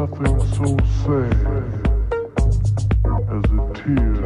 nothing so sad as a tear.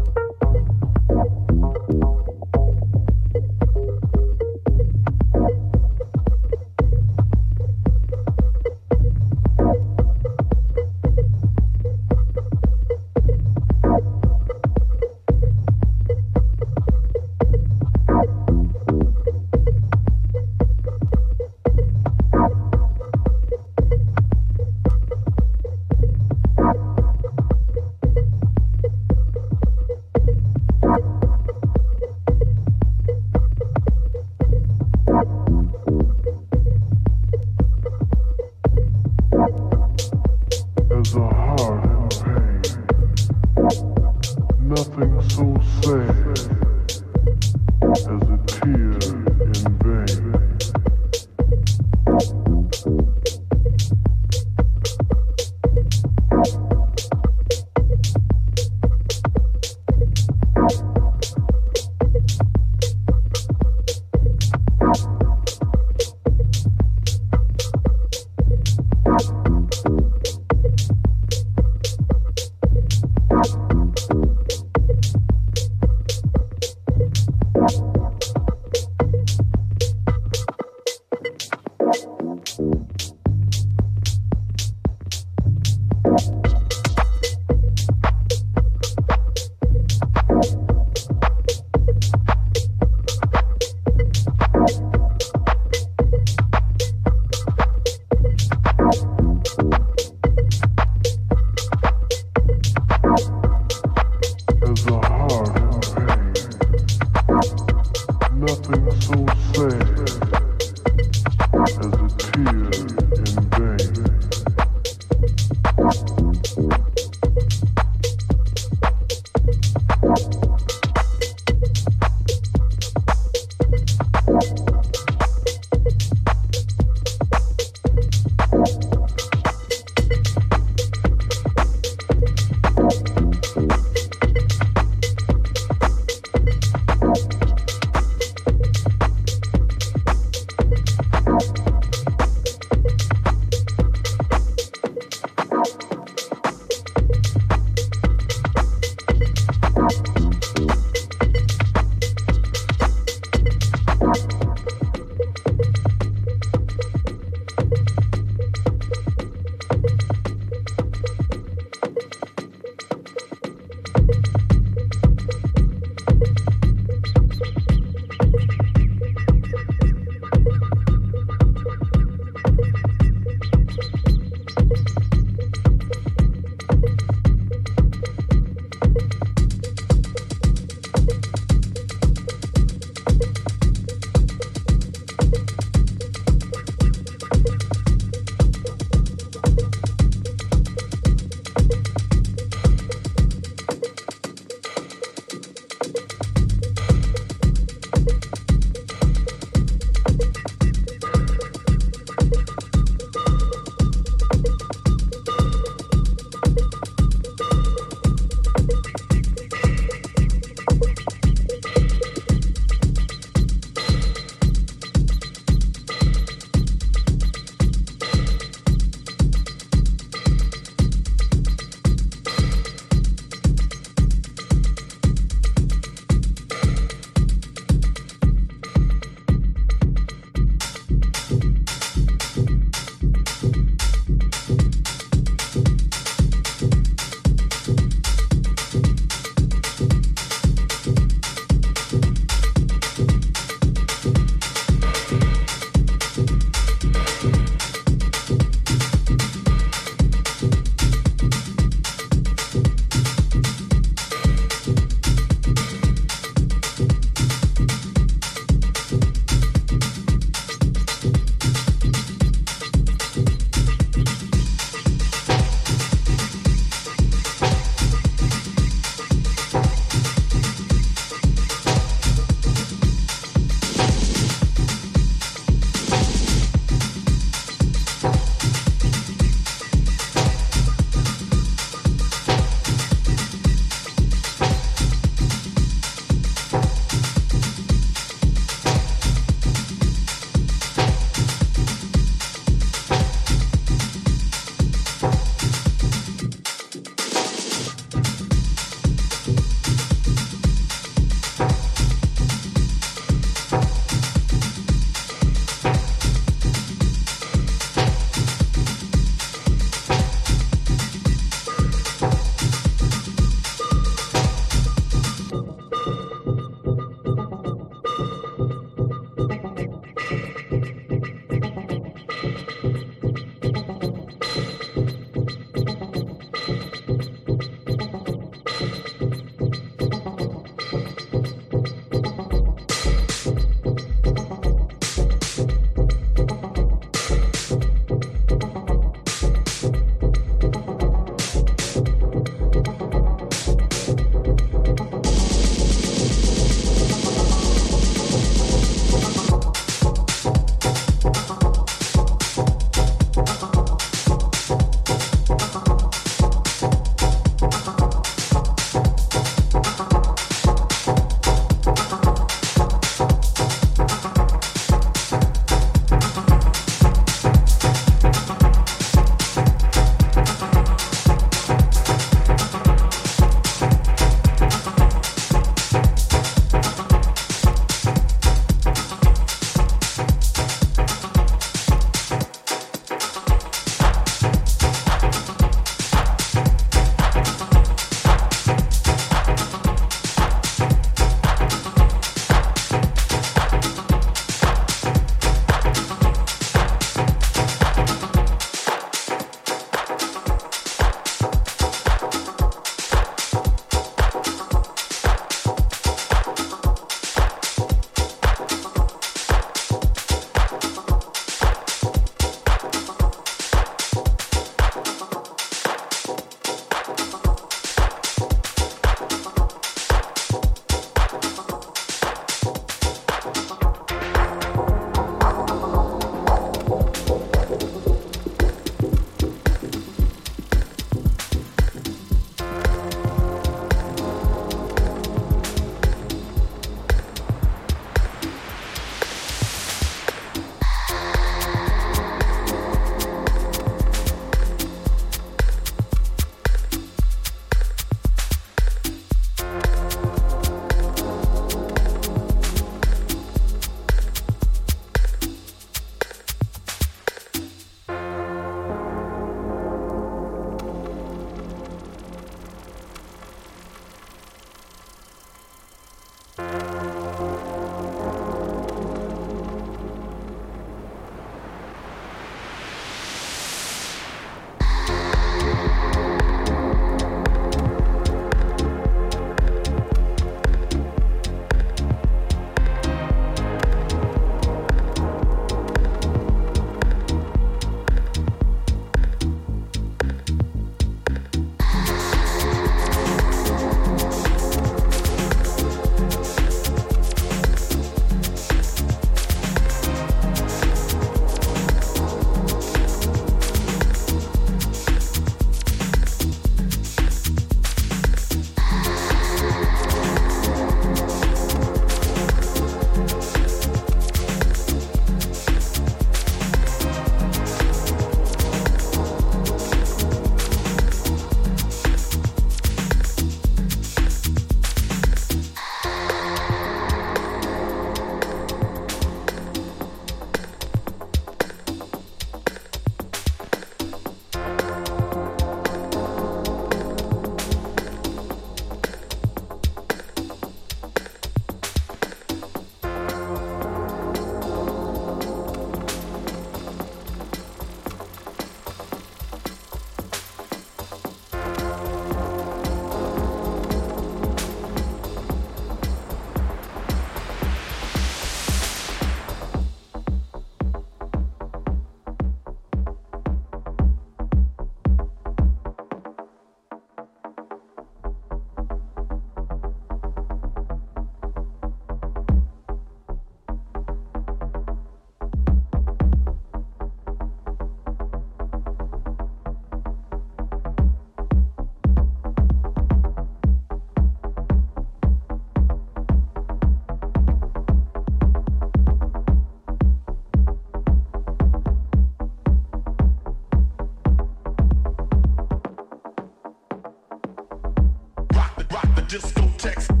text.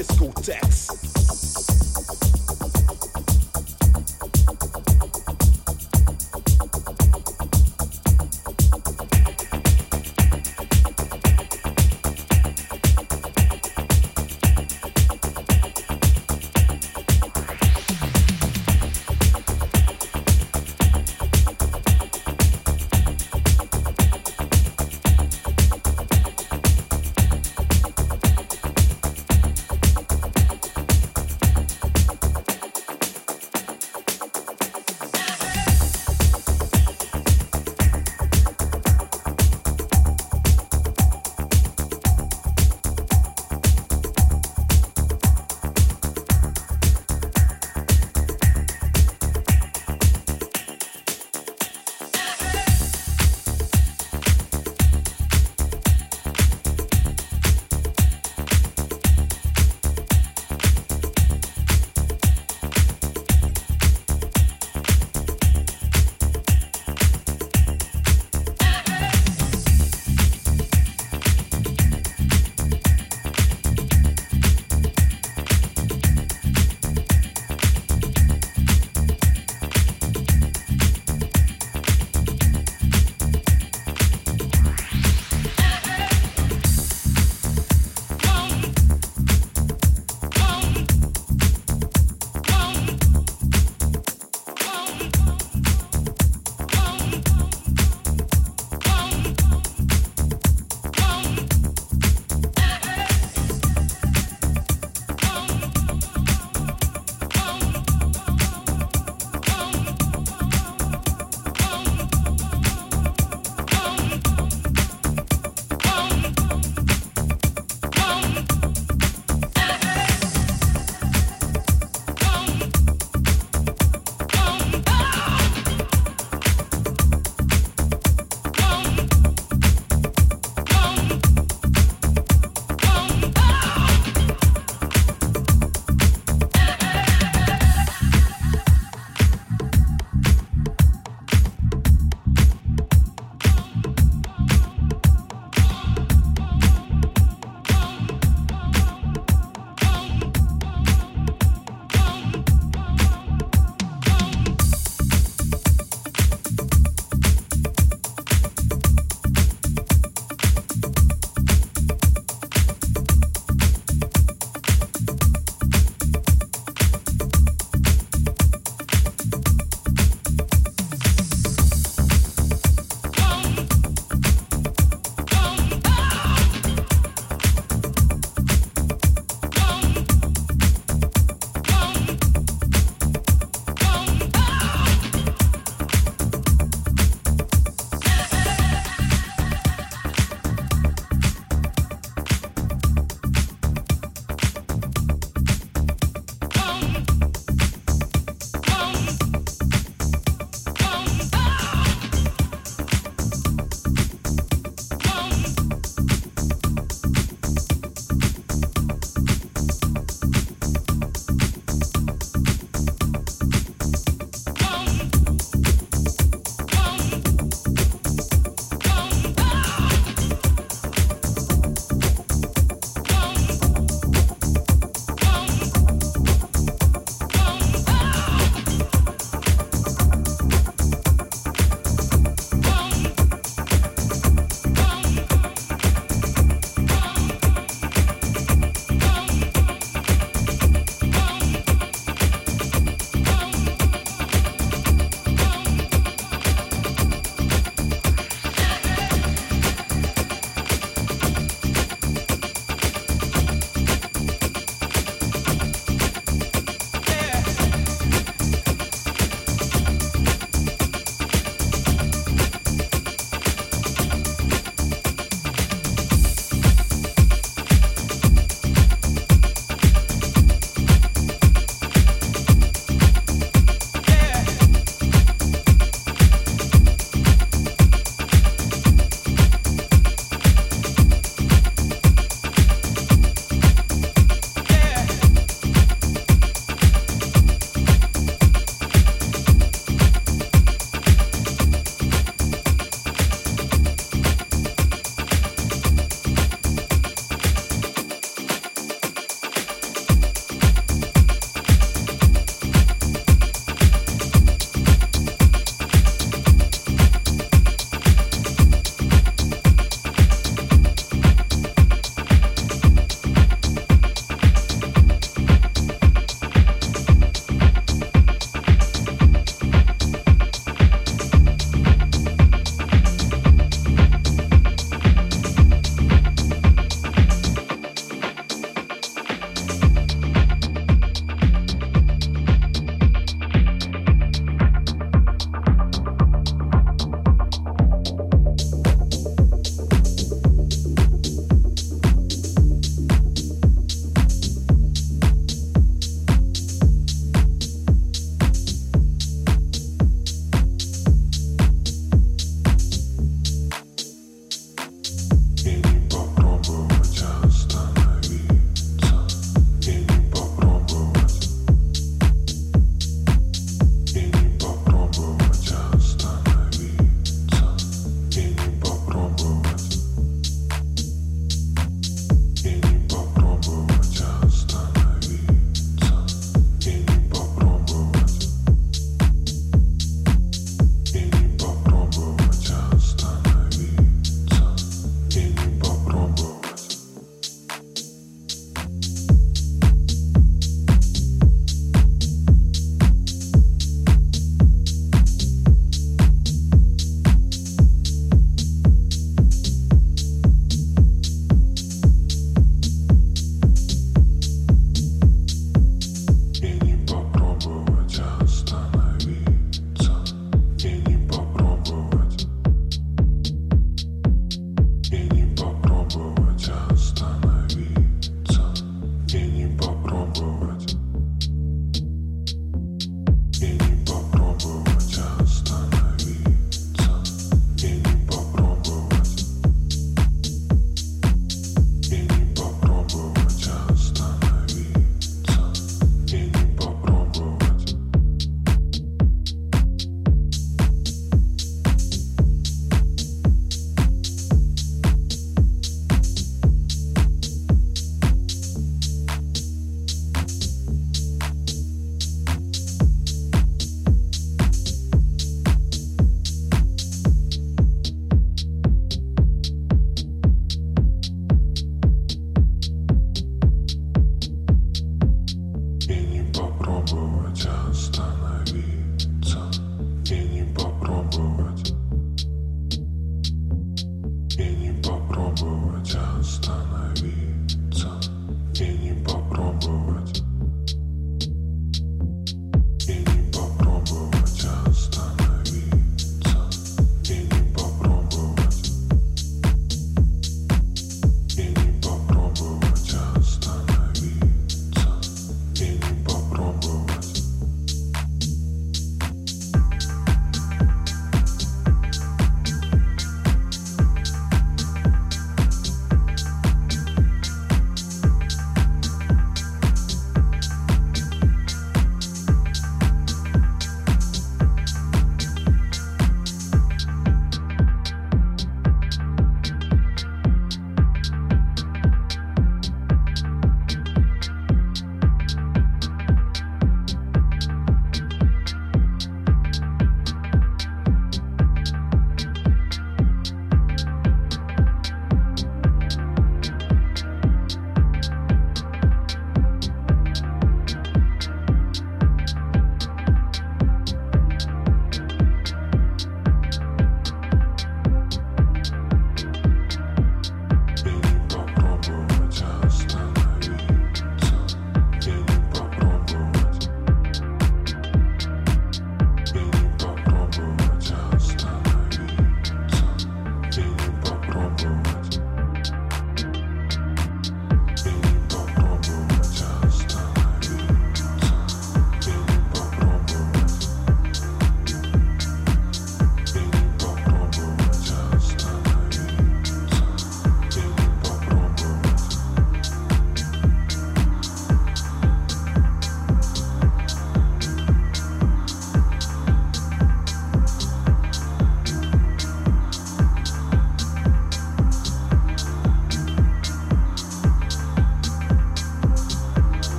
discotheques.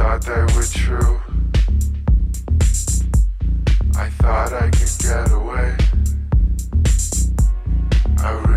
thought they were true. I thought I could get away. I